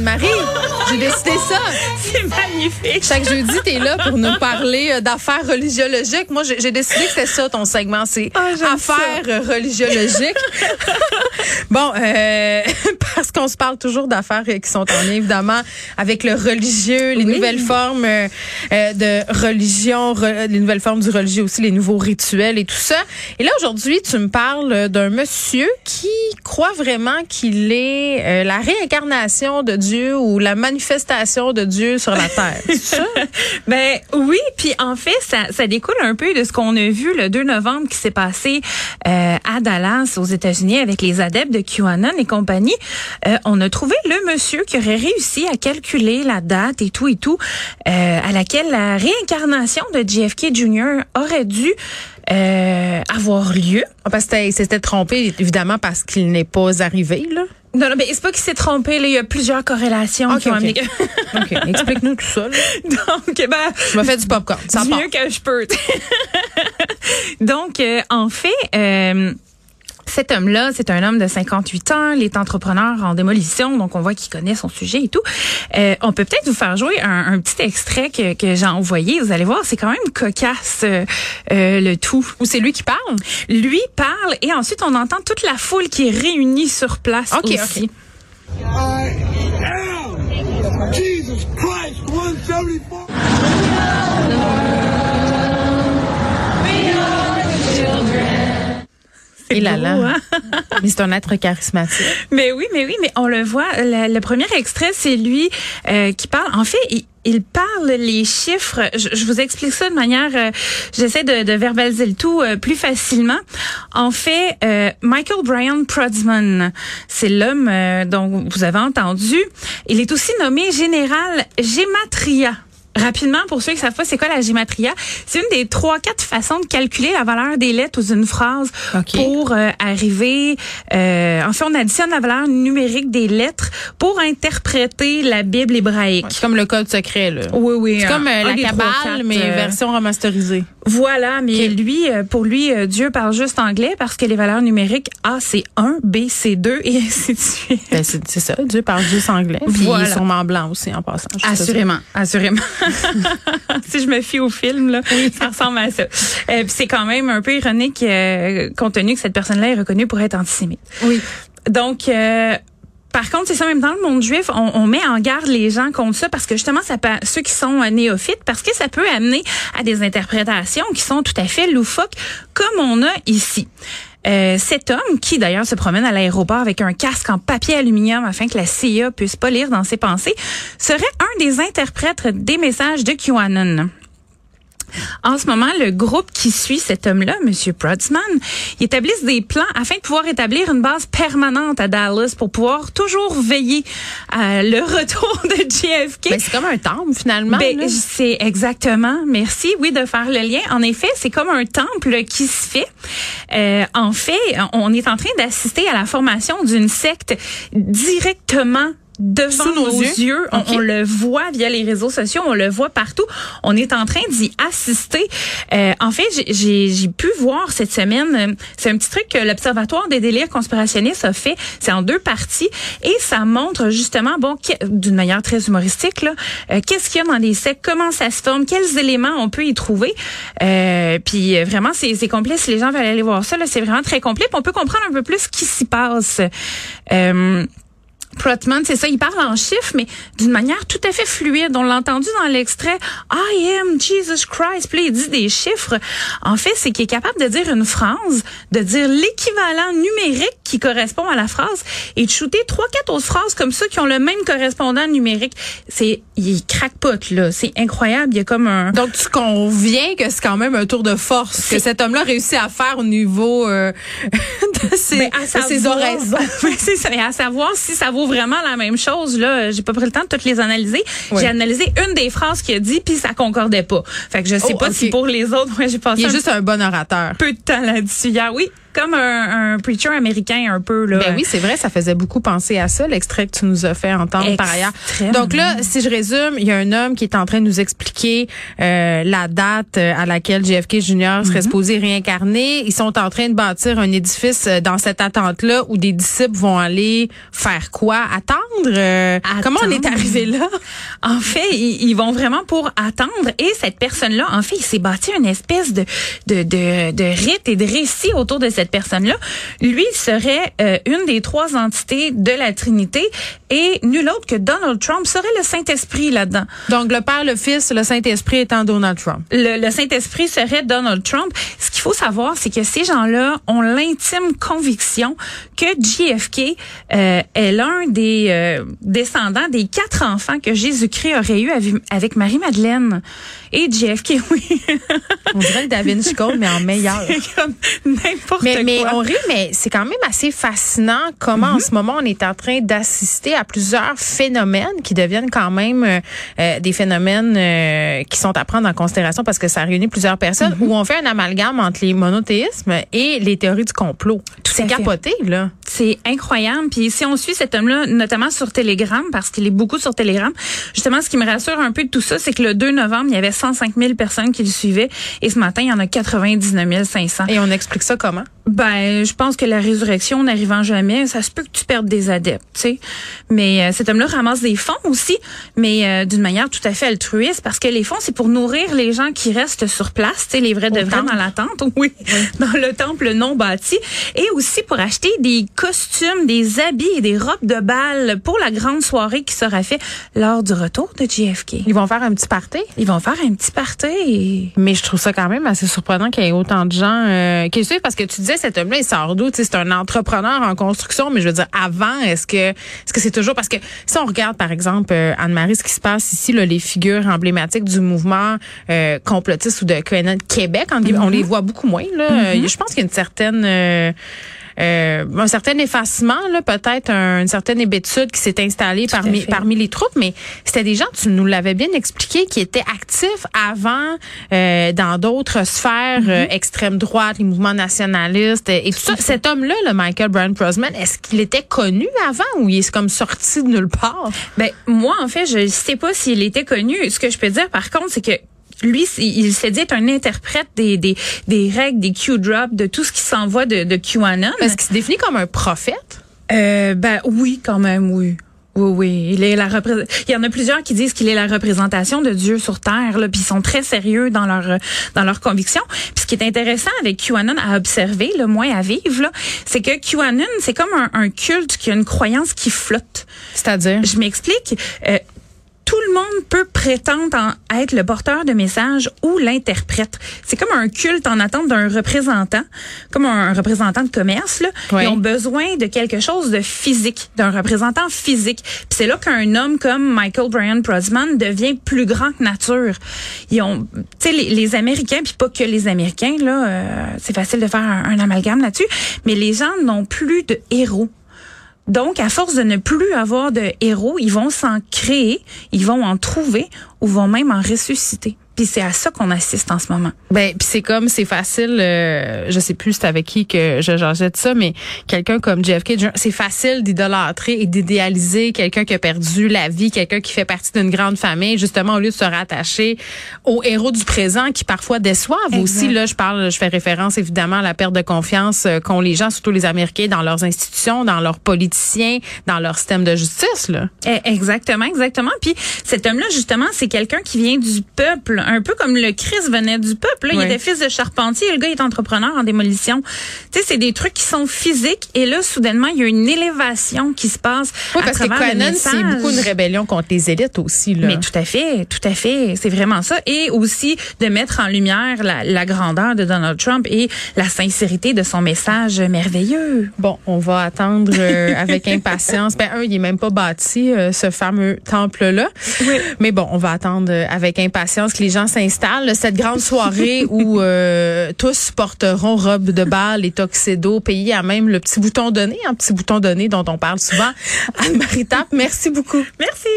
Anne-Marie. J'ai décidé ça. C'est magnifique. Chaque jeudi, t'es là pour nous parler euh, d'affaires religiologiques. Moi, j'ai décidé que c'était ça ton segment, c'est Ah, affaires euh, religiologiques. bon, euh, parce qu'on se parle toujours d'affaires qui sont en lien, évidemment, avec le religieux, les Oui. nouvelles formes euh, euh, de religion, re- les nouvelles formes du religieux aussi, les nouveaux rituels et tout ça. Et là, aujourd'hui, tu me parles d'un monsieur qui croit vraiment qu'il est euh, la réincarnation de Dieu ou la manifestation de Dieu sur la terre. Ça? Ben oui, puis en fait, ça, ça découle un peu de ce qu'on a vu le 2 novembre qui s'est passé euh, à Dallas, aux États-Unis, avec les adeptes de QAnon et compagnie. Euh, on a trouvé le monsieur qui aurait réussi à calculer la date et tout et tout, euh, à laquelle la réincarnation de JFK Jr. aurait dû euh, avoir lieu. Ah, Parce qu'il s'était trompé, évidemment, parce qu'il n'est pas arrivé, là. Non, non, mais c'est pas qu'il s'est trompé. Là, il y a plusieurs corrélations qui ont amené. OK, explique-nous tout ça. là. Donc, ben, Je me fais du popcorn. Part. mieux que je peux. Donc, euh, en fait, euh, cet homme-là, c'est un homme de 58 ans, il est entrepreneur en démolition, donc on voit qu'il connaît son sujet et tout. Euh, on peut peut-être vous faire jouer un, un petit extrait que, que j'ai envoyé. Vous allez voir, c'est quand même cocasse euh, euh, le tout. Ou c'est lui qui parle? Lui parle et ensuite on entend toute la foule qui est réunie sur place Ok, aussi. I am Jesus Christ 174. Et là, beau, là. hein? Mais c'est un être charismatique. Mais oui, mais oui, mais on le voit. Le, le premier extrait, c'est lui euh, qui parle. En fait, il, il parle les chiffres. Je, je vous explique ça de manière. euh, J'essaie de, de verbaliser le tout euh, plus facilement. En fait, euh, Michael Brian Prodsman, c'est l'homme euh, dont vous avez entendu. Il est aussi nommé général Gematria. Rapidement, pour ceux qui savent pas c'est quoi la gématria, c'est une des trois, quatre façons de calculer la valeur des lettres dans une phrase pour euh, arriver. Euh, en fait, on additionne la valeur numérique des lettres pour interpréter la Bible hébraïque. C'est comme le code secret, là. Oui, oui. C'est un- comme euh, la cabale, mais euh, version remasterisée. Voilà, mais lui, euh, pour lui, Dieu parle juste anglais parce que les valeurs numériques A c'est 1, B c'est 2 et ainsi de suite. Ben, c'est c'est ça. Dieu parle juste anglais. Puis Voilà. il est sûrement blanc aussi, en passant. Assurément, assurément. si je me fie au film, là, ça ressemble à ça. Euh, puis c'est quand même un peu ironique, euh, compte tenu que cette personne-là est reconnue pour être antisémite. Oui. Donc, euh, par contre, c'est ça, même dans le monde juif, on, met en garde les gens contre ça parce que justement, ça peut, ceux qui sont euh, néophytes, parce que ça peut amener à des interprétations qui sont tout à fait loufoques, comme on a ici. Euh, cet homme, qui d'ailleurs se promène à l'aéroport avec un casque en papier aluminium afin que la CIA puisse pas lire dans ses pensées, serait un des interprètes des messages de QAnon. En ce moment, le groupe qui suit cet homme-là, Monsieur Prodsman, ils établissent des plans afin de pouvoir établir une base permanente à Dallas pour pouvoir toujours veiller à le retour de JFK. Ben, c'est comme un temple, finalement. Ben, c'est exactement. Merci, oui, de faire le lien. En effet, c'est comme un temple qui se fait. Euh, en fait, on est en train d'assister à la formation d'une secte directement devant Sous nos nos, yeux. yeux. On, le voit via les réseaux sociaux, on le voit partout. On est en train d'y assister. Euh, en fait, j'ai- pu voir cette semaine, euh, c'est un petit truc que l'Observatoire des délires conspirationnistes a fait. C'est en deux parties et ça montre justement, bon, d'une manière très humoristique, là, euh, qu'est-ce qu'il y a dans les sectes, comment ça se forme, quels éléments on peut y trouver. Euh, puis euh, vraiment, c'est complet. Si les gens veulent aller voir ça, c'est vraiment très complet. Puis on peut comprendre un peu plus ce qui s'y passe. Euh, Protman, c'est ça, il parle en chiffres, mais d'une manière tout à fait fluide. On l'a entendu dans l'extrait I am Jesus Christ. Puis il dit des chiffres. En fait, c'est qu'il est capable de dire une phrase, de dire l'équivalent numérique qui correspond à la phrase et de shooter trois, quatre autres phrases comme ça qui ont le même correspondant numérique. C'est, il crackpot, là. C'est incroyable. Il y a comme un, Donc, tu conviens que c'est quand même un tour de force que cet homme-là réussit à faire au niveau euh, de ses, Ben, à de ses savoir- oraisons. C'est ça. À savoir si ça vaut vraiment la même chose. Là, j'ai pas pris le temps de toutes les analyser. Oui. J'ai analysé une des phrases qu'il a dit, puis ça concordait pas. Fait que je sais Oh, pas si pour les autres, ouais, j'ai passé Il est un juste un bon orateur. peu de temps là-dessus hier. Oui, comme un, un preacher américain un peu là. Ben oui, c'est vrai, ça faisait beaucoup penser à ça, l'extrait que tu nous as fait entendre par ailleurs. Donc là, si je résume, il y a un homme qui est en train de nous expliquer euh, la date euh, à laquelle JFK Jr. serait supposé réincarner. Ils sont en train de bâtir un édifice euh, dans cette attente-là où des disciples vont aller faire quoi? Attendre? Euh, Comment on est Attendre. arrivé là? En fait, ils, ils vont vraiment pour attendre. Et cette personne-là, en fait, il s'est bâti une espèce de, de, de, de rite et de récit autour de cette personne-là. Lui serait euh, une des trois entités de la Trinité et nul autre que Donald Trump serait le Saint-Esprit là-dedans. Donc le Père, le Fils, le Saint-Esprit étant Donald Trump. Le, le Saint-Esprit serait Donald Trump. Ce qu'il faut savoir, c'est que ces gens-là ont l'intime conviction que JFK euh, est l'un des euh, descendants des quatre enfants que Jésus-Christ aurait eu avec, avec Marie-Madeleine. Et JFK, oui, On dirait le Da Vinci Code, mais en meilleur. c'est comme n'importe Mais, mais on rit, mais c'est quand même assez fascinant comment en ce moment on est en train d'assister à plusieurs phénomènes qui deviennent quand même euh, euh, des phénomènes euh, qui sont à prendre en considération parce que ça réunit plusieurs personnes où on fait un amalgame entre les monothéismes et les théories du complot. Tout C'est capoté, là. C'est incroyable. Puis si on suit cet homme-là, notamment sur Telegram, parce qu'il est beaucoup sur Telegram, justement, ce qui me rassure un peu de tout ça, c'est que le 2 novembre, il y avait 105 000 personnes qui le suivaient. Et ce matin, il y en a 99 500. Et on explique ça comment? Ben, je pense que la résurrection n'arrivant jamais, ça se peut que tu perdes des adeptes, tu sais. Mais euh, cet homme-là ramasse des fonds aussi, mais euh, d'une manière tout à fait altruiste, parce que les fonds, c'est pour nourrir les gens qui restent sur place, tu sais, les vrais de temple. dans la tente, oui, dans le temple non bâti, et aussi pour acheter des costumes, des habits et des robes de bal pour la grande soirée qui sera faite lors du retour de JFK. Ils vont faire un petit party? Ils vont faire un petit party. Et... Mais je trouve ça quand même assez surprenant qu'il y ait autant de gens euh, qui le suivent parce que tu disais cet homme-là il sort d'où? C'est un entrepreneur en construction mais je veux dire avant est-ce que est-ce que c'est toujours? Parce que si on regarde par exemple euh, Anne-Marie ce qui se passe ici là, les figures emblématiques du mouvement euh, complotiste ou de QAnon Québec on les voit beaucoup moins là Euh, je pense qu'il y a une certaine euh, un certain effacement, là, peut-être un- une certaine hébétude qui s'est installée Tout parmi, parmi les troupes, mais c'était des gens, tu nous l'avais bien expliqué, qui étaient actifs avant euh, dans d'autres sphères Mm-hmm. euh, extrême droite, les mouvements nationalistes et tout ça. Cet homme-là, le Michael Brian Prosman, est-ce qu'il était connu avant ou il est comme sorti de nulle part? Ben moi en fait, je sais pas s'il était connu. Ce que je peux dire par contre, c'est que lui, il s'est dit être un interprète des, des, des règles, des Q-drops, de tout ce qui s'envoie de, de QAnon. Est-ce qu'il se définit comme un prophète? Euh, ben oui, quand même, oui. Oui, oui, il est la repré- Il y en a plusieurs qui disent qu'il est la représentation de Dieu sur terre, là, puis ils sont très sérieux dans leur dans leurs convictions. Puis ce qui est intéressant avec QAnon à observer, le moins à vivre, c'est que QAnon, c'est comme un, un culte qui a une croyance qui flotte. C'est-à-dire? Je m'explique. Euh, le monde peut prétendre en être le porteur de message ou l'interprète. C'est comme un culte en attente d'un représentant, comme un représentant de commerce. Là. Oui. Ils ont besoin de quelque chose de physique, d'un représentant physique. Puis c'est là qu'un homme comme Michael Brian Prosman devient plus grand que nature. Ils ont, tu sais, les, les Américains, puis pas que les Américains, là, euh, c'est facile de faire un, un amalgame là-dessus, mais les gens n'ont plus de héros. Donc, à force de ne plus avoir de héros, ils vont s'en créer, ils vont en trouver ou vont même en ressusciter. Puis c'est à ça qu'on assiste en ce moment. Ben, puis c'est comme c'est facile. euh, je sais plus c'est avec qui que je j'en de ça, mais quelqu'un comme JFK, c'est facile d'idolâtrer et d'idéaliser quelqu'un qui a perdu la vie, quelqu'un qui fait partie d'une grande famille, justement au lieu de se rattacher aux héros du présent qui parfois déçoivent Exact. aussi. Là, je parle, je fais référence évidemment à la perte de confiance euh, qu'ont les gens, surtout les Américains, dans leurs institutions, dans leurs politiciens, dans leur système de justice. Là. Eh, Exactement, exactement. Puis cet homme-là, justement, c'est quelqu'un qui vient du peuple, un peu comme le Christ venait du peuple. là. Il Oui. était fils de charpentier, le gars est entrepreneur en démolition. Tu sais, c'est des trucs qui sont physiques. Et là, soudainement, il y a une élévation qui se passe Oui, à parce que travers le Quanon, c'est beaucoup une rébellion contre les élites aussi. Là. Mais tout à fait, tout à fait, c'est vraiment ça. Et aussi de mettre en lumière la, la grandeur de Donald Trump et la sincérité de son message merveilleux. Bon, on va attendre euh, avec impatience. Ben un, il est même pas bâti euh, ce fameux temple-là. Mais bon, on va attendre euh, avec impatience que les gens s'installent. Cette grande soirée où euh, tous porteront robe de bal et tuxedo, payés à même le petit bouton donné, un petit bouton donné dont on parle souvent. Anne-Marie Tappe, merci beaucoup. Merci.